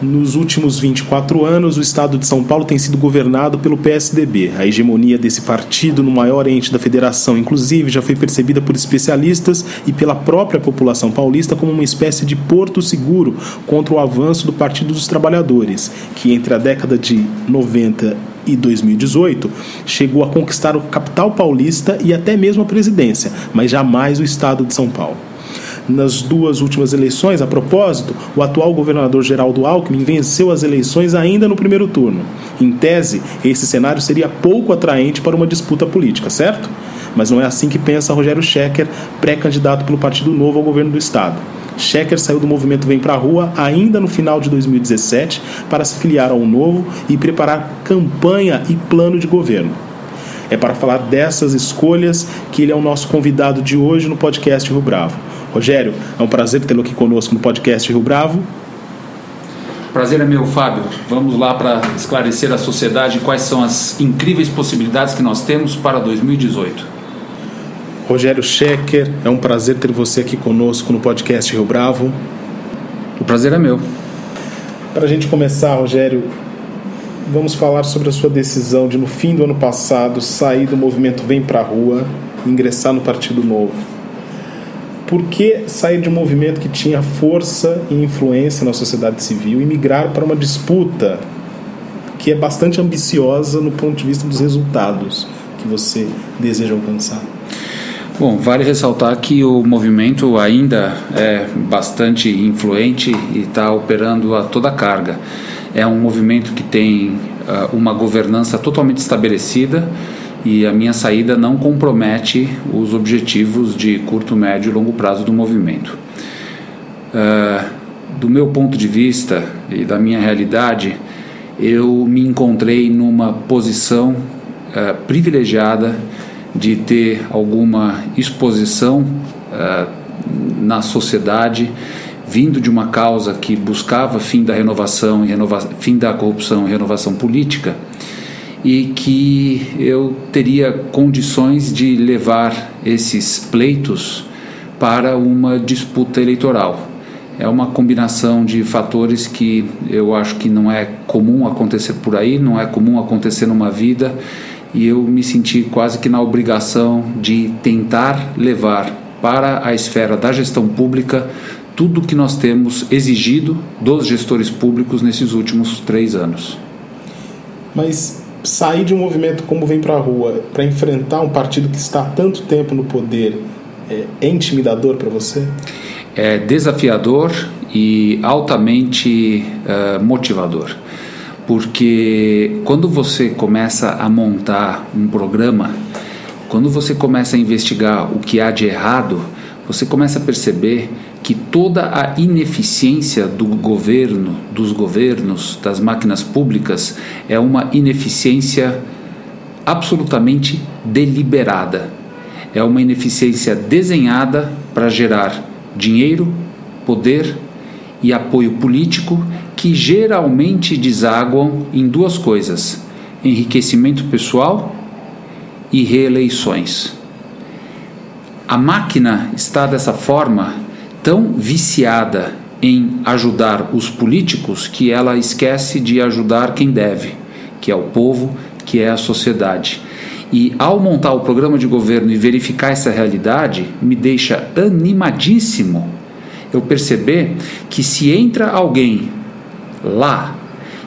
Nos últimos 24 anos, o estado de São Paulo tem sido governado pelo PSDB. A hegemonia desse partido no maior ente da federação, inclusive, já foi percebida por especialistas e pela própria população paulista como uma espécie de porto seguro contra o avanço do Partido dos Trabalhadores, que entre a década de 90 e 2018 chegou a conquistar o capital paulista e até mesmo a presidência, mas jamais o estado de São Paulo nas duas últimas eleições. A propósito, o atual governador Geraldo Alckmin venceu as eleições ainda no primeiro turno. Em tese, esse cenário seria pouco atraente para uma disputa política, certo? Mas não é assim que pensa Rogério Schecker, pré-candidato pelo Partido Novo ao governo do estado. Schecker saiu do movimento Vem Pra Rua ainda no final de 2017 para se filiar ao Novo e preparar campanha e plano de governo. É para falar dessas escolhas que ele é o nosso convidado de hoje no podcast Rio Bravo. Rogério, é um prazer tê-lo aqui conosco no podcast Rio Bravo. Prazer é meu, Fábio. Vamos lá para esclarecer à sociedade quais são as incríveis possibilidades que nós temos para 2018. Rogério Schecker, é um prazer ter você aqui conosco no podcast Rio Bravo. O prazer é meu. Para a gente começar, Rogério, vamos falar sobre a sua decisão de, no fim do ano passado, sair do movimento Vem Pra Rua e ingressar no Partido Novo por que sair de um movimento que tinha força e influência na sociedade civil e migrar para uma disputa que é bastante ambiciosa no ponto de vista dos resultados que você deseja alcançar? Bom, vale ressaltar que o movimento ainda é bastante influente e está operando a toda carga. É um movimento que tem uh, uma governança totalmente estabelecida e a minha saída não compromete os objetivos de curto, médio e longo prazo do movimento. Uh, do meu ponto de vista e da minha realidade, eu me encontrei numa posição uh, privilegiada de ter alguma exposição uh, na sociedade vindo de uma causa que buscava fim da renovação renova fim da corrupção e renovação política e que eu teria condições de levar esses pleitos para uma disputa eleitoral. É uma combinação de fatores que eu acho que não é comum acontecer por aí, não é comum acontecer numa vida, e eu me senti quase que na obrigação de tentar levar para a esfera da gestão pública tudo que nós temos exigido dos gestores públicos nesses últimos três anos. Mas sair de um movimento como Vem para a Rua para enfrentar um partido que está há tanto tempo no poder é, é intimidador para você? É desafiador e altamente uh, motivador. Porque quando você começa a montar um programa, quando você começa a investigar o que há de errado, você começa a perceber que toda a ineficiência do governo, dos governos, das máquinas públicas é uma ineficiência absolutamente deliberada. É uma ineficiência desenhada para gerar dinheiro, poder e apoio político que geralmente desaguam em duas coisas: enriquecimento pessoal e reeleições. A máquina está dessa forma tão viciada em ajudar os políticos que ela esquece de ajudar quem deve, que é o povo, que é a sociedade. E ao montar o programa de governo e verificar essa realidade, me deixa animadíssimo eu perceber que se entra alguém lá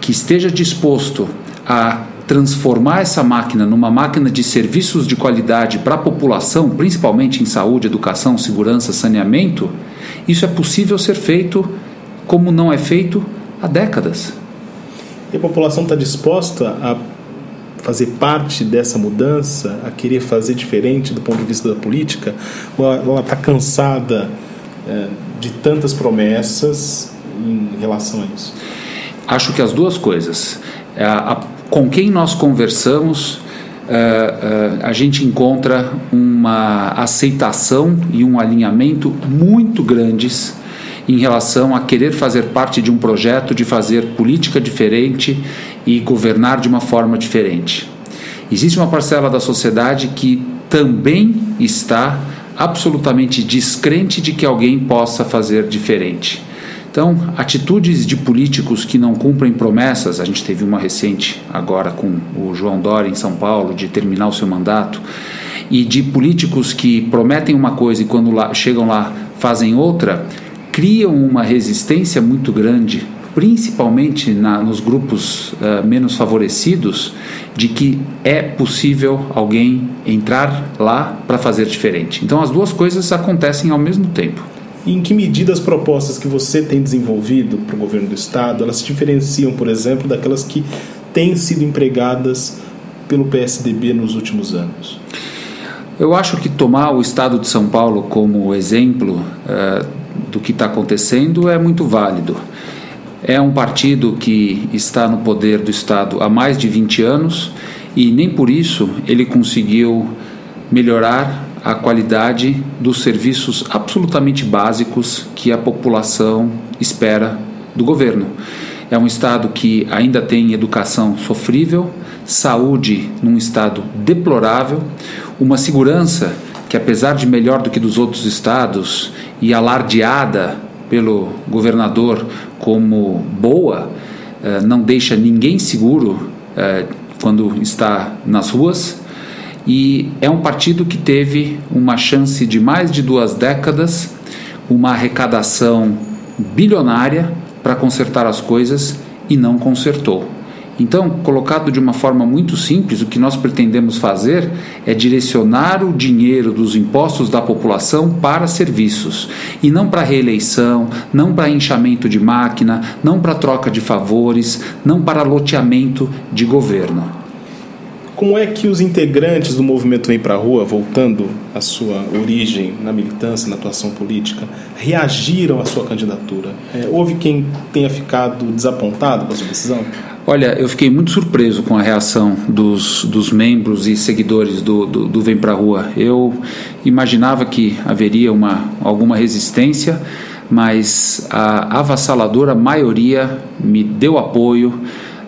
que esteja disposto a transformar essa máquina numa máquina de serviços de qualidade para a população, principalmente em saúde, educação, segurança, saneamento, isso é possível ser feito como não é feito há décadas. E a população está disposta a fazer parte dessa mudança, a querer fazer diferente do ponto de vista da política? Ou ela está cansada é, de tantas promessas em relação a isso? Acho que as duas coisas. A, a, com quem nós conversamos, Uh, uh, a gente encontra uma aceitação e um alinhamento muito grandes em relação a querer fazer parte de um projeto de fazer política diferente e governar de uma forma diferente. Existe uma parcela da sociedade que também está absolutamente descrente de que alguém possa fazer diferente. Então, atitudes de políticos que não cumprem promessas, a gente teve uma recente agora com o João Dória em São Paulo, de terminar o seu mandato, e de políticos que prometem uma coisa e quando lá, chegam lá fazem outra, criam uma resistência muito grande, principalmente na, nos grupos uh, menos favorecidos, de que é possível alguém entrar lá para fazer diferente. Então, as duas coisas acontecem ao mesmo tempo. Em que medida as propostas que você tem desenvolvido para o governo do Estado, elas se diferenciam, por exemplo, daquelas que têm sido empregadas pelo PSDB nos últimos anos? Eu acho que tomar o Estado de São Paulo como exemplo uh, do que está acontecendo é muito válido. É um partido que está no poder do Estado há mais de 20 anos e nem por isso ele conseguiu melhorar a qualidade dos serviços absolutamente básicos que a população espera do governo. É um estado que ainda tem educação sofrível, saúde num estado deplorável, uma segurança que, apesar de melhor do que dos outros estados e alardeada pelo governador como boa, eh, não deixa ninguém seguro eh, quando está nas ruas e é um partido que teve uma chance de mais de duas décadas, uma arrecadação bilionária para consertar as coisas e não consertou. Então, colocado de uma forma muito simples, o que nós pretendemos fazer é direcionar o dinheiro dos impostos da população para serviços e não para reeleição, não para inchamento de máquina, não para troca de favores, não para loteamento de governo. Como é que os integrantes do movimento Vem Pra Rua, voltando à sua origem na militância, na atuação política, reagiram à sua candidatura? É, houve quem tenha ficado desapontado com a sua decisão? Olha, eu fiquei muito surpreso com a reação dos, dos membros e seguidores do, do, do Vem Pra Rua. Eu imaginava que haveria uma, alguma resistência, mas a avassaladora maioria me deu apoio,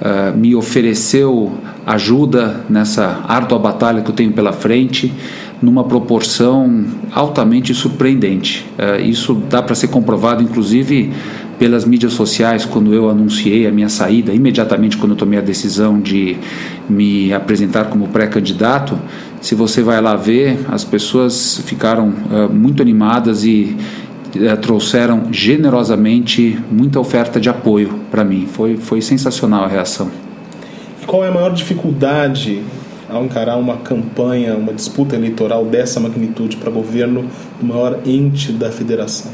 uh, me ofereceu ajuda nessa árdua batalha que eu tenho pela frente, numa proporção altamente surpreendente. Uh, isso dá para ser comprovado, inclusive, pelas mídias sociais, quando eu anunciei a minha saída, imediatamente quando eu tomei a decisão de me apresentar como pré-candidato. Se você vai lá ver, as pessoas ficaram uh, muito animadas e uh, trouxeram generosamente muita oferta de apoio para mim. Foi, foi sensacional a reação qual é a maior dificuldade ao encarar uma campanha, uma disputa eleitoral dessa magnitude para governo do maior ente da federação?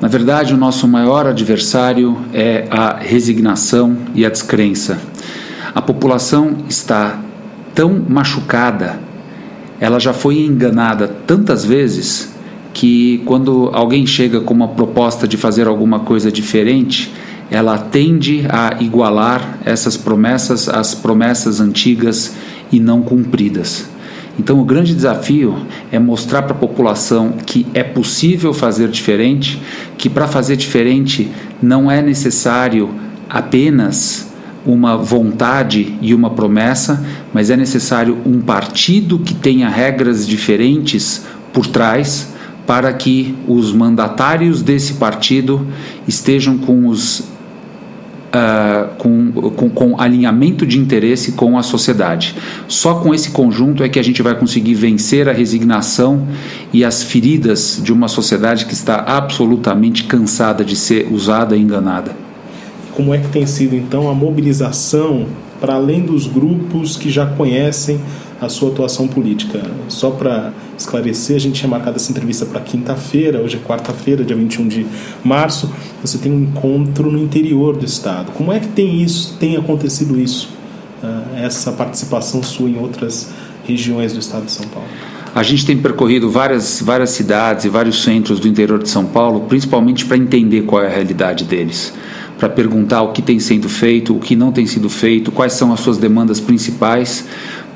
Na verdade, o nosso maior adversário é a resignação e a descrença. A população está tão machucada, ela já foi enganada tantas vezes que quando alguém chega com uma proposta de fazer alguma coisa diferente, ela tende a igualar essas promessas às promessas antigas e não cumpridas. Então, o grande desafio é mostrar para a população que é possível fazer diferente, que para fazer diferente não é necessário apenas uma vontade e uma promessa, mas é necessário um partido que tenha regras diferentes por trás para que os mandatários desse partido estejam com os uh, com, com, com alinhamento de interesse com a sociedade. Só com esse conjunto é que a gente vai conseguir vencer a resignação e as feridas de uma sociedade que está absolutamente cansada de ser usada e enganada. Como é que tem sido então a mobilização para além dos grupos que já conhecem a sua atuação política. Só para esclarecer, a gente tinha marcado essa entrevista para quinta-feira, hoje é quarta-feira, dia 21 de março. Você tem um encontro no interior do estado. Como é que tem isso, tem acontecido isso, ah, essa participação sua em outras regiões do estado de São Paulo? A gente tem percorrido várias, várias cidades e vários centros do interior de São Paulo, principalmente para entender qual é a realidade deles para perguntar o que tem sido feito, o que não tem sido feito, quais são as suas demandas principais,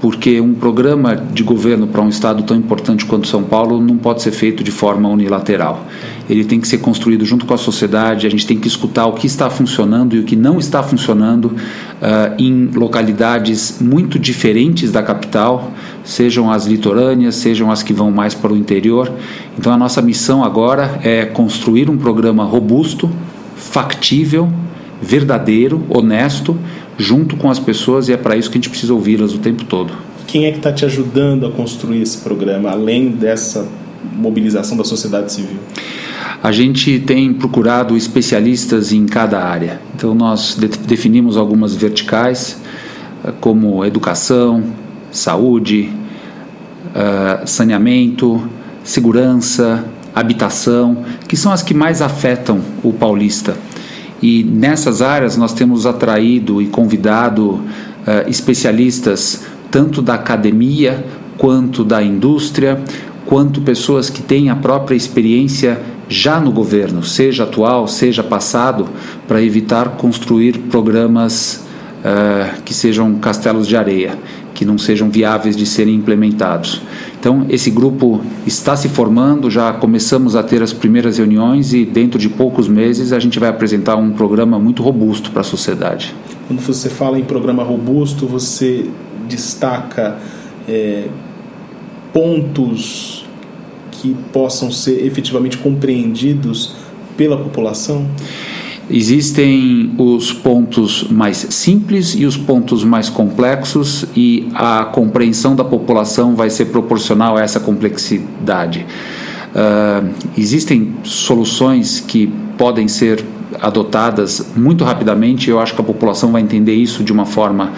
porque um programa de governo para um estado tão importante quanto São Paulo não pode ser feito de forma unilateral. Ele tem que ser construído junto com a sociedade, a gente tem que escutar o que está funcionando e o que não está funcionando uh, em localidades muito diferentes da capital, sejam as litorâneas, sejam as que vão mais para o interior. Então a nossa missão agora é construir um programa robusto, factível, verdadeiro, honesto, junto com as pessoas e é para isso que a gente precisa ouvi-las o tempo todo. Quem é que está te ajudando a construir esse programa, além dessa mobilização da sociedade civil? A gente tem procurado especialistas em cada área. Então, nós de definimos algumas verticais, eh, como educação, saúde, uh, saneamento, segurança, habitação, que são as que mais afetam o paulista. E nessas áreas nós temos atraído e convidado uh, especialistas tanto da academia quanto da indústria, quanto pessoas que têm a própria experiência já no governo, seja atual, seja passado, para evitar construir programas uh, que sejam castelos de areia, que não sejam viáveis de serem implementados. Então, esse grupo está se formando, já começamos a ter as primeiras reuniões e, dentro de poucos meses, a gente vai apresentar um programa muito robusto para a sociedade. Quando você fala em programa robusto, você destaca é, pontos que possam ser efetivamente compreendidos pela população? Existem os pontos mais simples e os pontos mais complexos, e a compreensão da população vai ser proporcional a essa complexidade. Uh, existem soluções que podem ser adotadas muito rapidamente, eu acho que a população vai entender isso de uma forma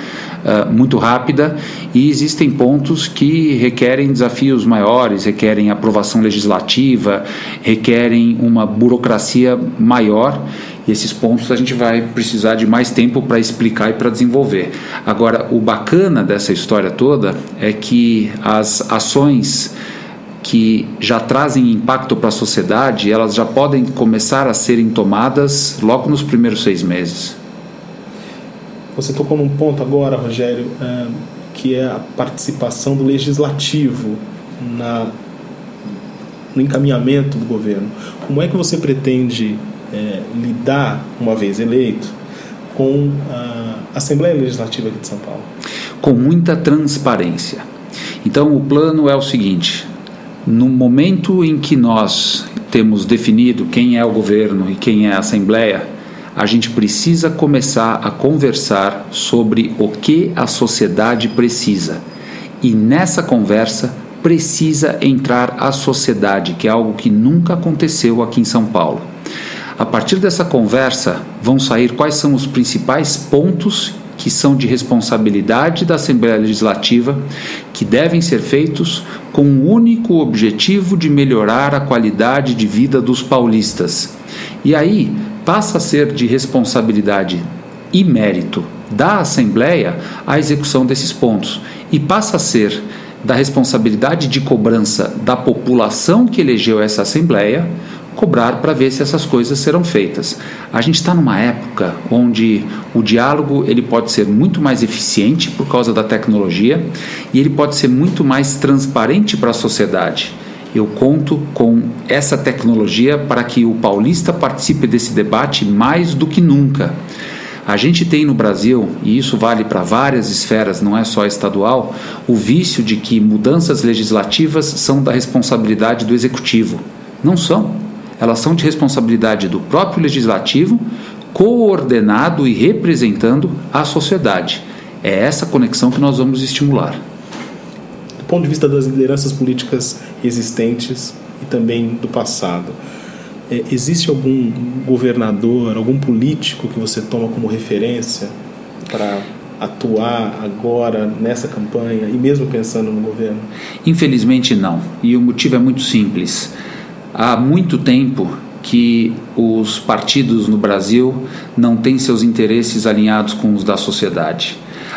uh, muito rápida, e existem pontos que requerem desafios maiores, requerem aprovação legislativa, requerem uma burocracia maior e esses pontos a gente vai precisar de mais tempo para explicar e para desenvolver. Agora, o bacana dessa história toda é que as ações que já trazem impacto para a sociedade, elas já podem começar a serem tomadas logo nos primeiros seis meses. Você tocou num ponto agora, Rogério, é, que é a participação do legislativo na, no encaminhamento do governo. Como é que você pretende é, lidar, uma vez eleito, com a Assembleia Legislativa aqui de São Paulo? Com muita transparência. Então, o plano é o seguinte: no momento em que nós temos definido quem é o governo e quem é a Assembleia, a gente precisa começar a conversar sobre o que a sociedade precisa. E nessa conversa precisa entrar a sociedade, que é algo que nunca aconteceu aqui em São Paulo. A partir dessa conversa, vão sair quais são os principais pontos que são de responsabilidade da Assembleia Legislativa, que devem ser feitos com o único objetivo de melhorar a qualidade de vida dos paulistas. E aí passa a ser de responsabilidade e mérito da Assembleia a execução desses pontos, e passa a ser da responsabilidade de cobrança da população que elegeu essa Assembleia cobrar para ver se essas coisas serão feitas. A gente está numa época onde o diálogo ele pode ser muito mais eficiente por causa da tecnologia e ele pode ser muito mais transparente para a sociedade. Eu conto com essa tecnologia para que o paulista participe desse debate mais do que nunca. A gente tem no Brasil, e isso vale para várias esferas, não é só estadual, o vício de que mudanças legislativas são da responsabilidade do executivo. Não são elas são de responsabilidade do próprio legislativo, coordenado e representando a sociedade. É essa conexão que nós vamos estimular. Do ponto de vista das lideranças políticas existentes e também do passado, é, existe algum governador, algum político que você toma como referência para atuar agora nessa campanha e mesmo pensando no governo? Infelizmente não. E o motivo é muito simples. Há muito tempo que os partidos no Brasil não têm seus interesses alinhados com os da sociedade.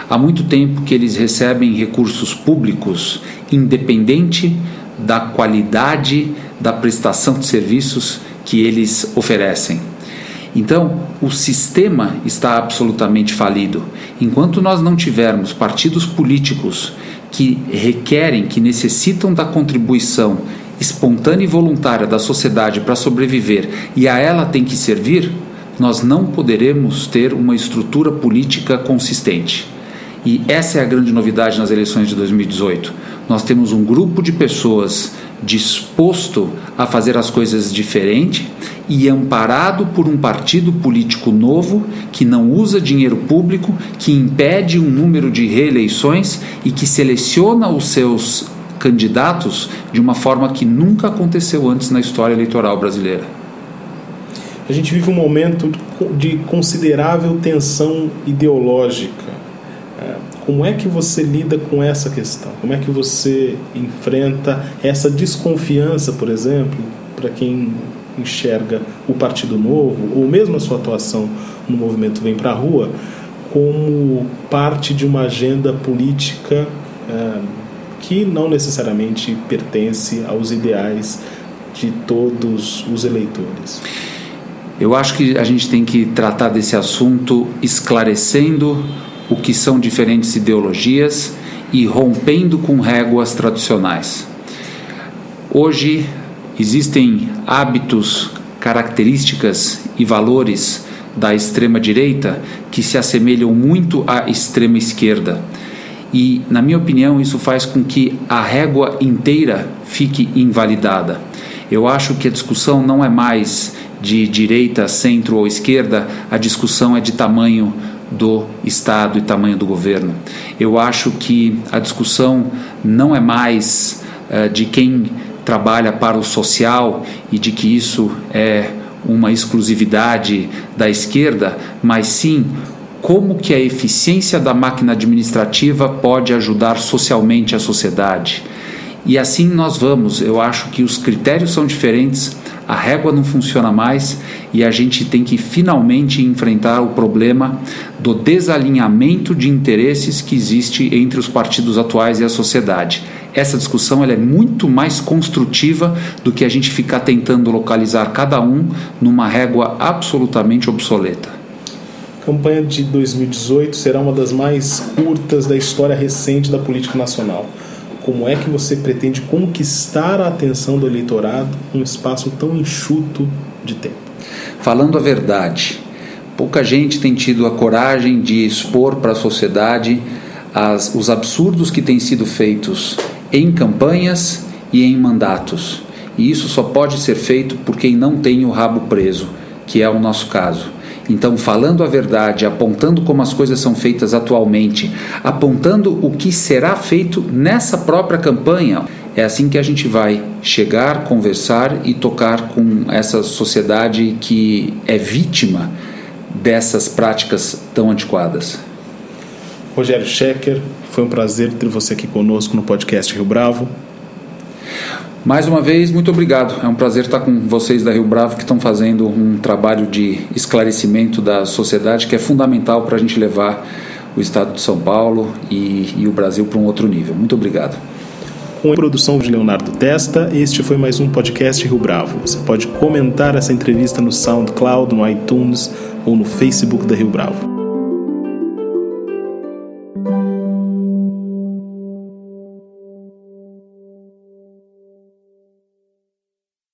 Há muito tempo que eles recebem recursos públicos independente da qualidade da prestação de serviços que eles oferecem. Então, o sistema está absolutamente falido. Enquanto nós não tivermos partidos políticos que requerem, que necessitam da contribuição espontânea e voluntária da sociedade para sobreviver e a ela tem que servir, nós não poderemos ter uma estrutura política consistente. E essa é a grande novidade nas eleições de 2018. Nós temos um grupo de pessoas disposto a fazer as coisas diferente e amparado por um partido político novo que não usa dinheiro público, que impede um número de reeleições e que seleciona os seus candidatos de uma forma que nunca aconteceu antes na história eleitoral brasileira. A gente vive um momento de considerável tensão ideológica. É, como é que você lida com essa questão? Como é que você enfrenta essa desconfiança, por exemplo, para quem enxerga o Partido Novo, ou mesmo a sua atuação no movimento Vem para a Rua, como parte de uma agenda política é, que não necessariamente pertence aos ideais de todos os eleitores? Eu acho que a gente tem que tratar desse assunto esclarecendo o que são diferentes ideologias e rompendo com réguas tradicionais. Hoje existem hábitos, características e valores da extrema direita que se assemelham muito à extrema esquerda. E, na minha opinião, isso faz com que a régua inteira fique invalidada. Eu acho que a discussão não é mais de direita, centro ou esquerda, a discussão é de tamanho do Estado e tamanho do governo. Eu acho que a discussão não é mais uh, de quem trabalha para o social e de que isso é uma exclusividade da esquerda, mas sim como que a eficiência da máquina administrativa pode ajudar socialmente a sociedade. E assim nós vamos. Eu acho que os critérios são diferentes, a régua não funciona mais e a gente tem que finalmente enfrentar o problema do desalinhamento de interesses que existe entre os partidos atuais e a sociedade. Essa discussão ela é muito mais construtiva do que a gente ficar tentando localizar cada um numa régua absolutamente obsoleta. A campanha de 2018 será uma das mais curtas da história recente da política nacional. Como é que você pretende conquistar a atenção do eleitorado num espaço tão enxuto de tempo? Falando a verdade, pouca gente tem tido a coragem de expor para a sociedade as, os absurdos que têm sido feitos em campanhas e em mandatos. E isso só pode ser feito por quem não tem o rabo preso, que é o nosso caso. Então, falando a verdade, apontando como as coisas são feitas atualmente, apontando o que será feito nessa própria campanha, é assim que a gente vai chegar, conversar e tocar com essa sociedade que é vítima dessas práticas tão antiquadas. Rogério Schecker, foi um prazer ter você aqui conosco no podcast Rio Bravo. Mais uma vez, muito obrigado. É um prazer estar com vocês da Rio Bravo que estão fazendo um trabalho de esclarecimento da sociedade que é fundamental para a gente levar o estado de São Paulo e, e o Brasil para um outro nível. Muito obrigado. Com a produção de Leonardo Testa, este foi mais um podcast Rio Bravo. Você pode comentar essa entrevista no SoundCloud, no iTunes ou no Facebook da Rio Bravo.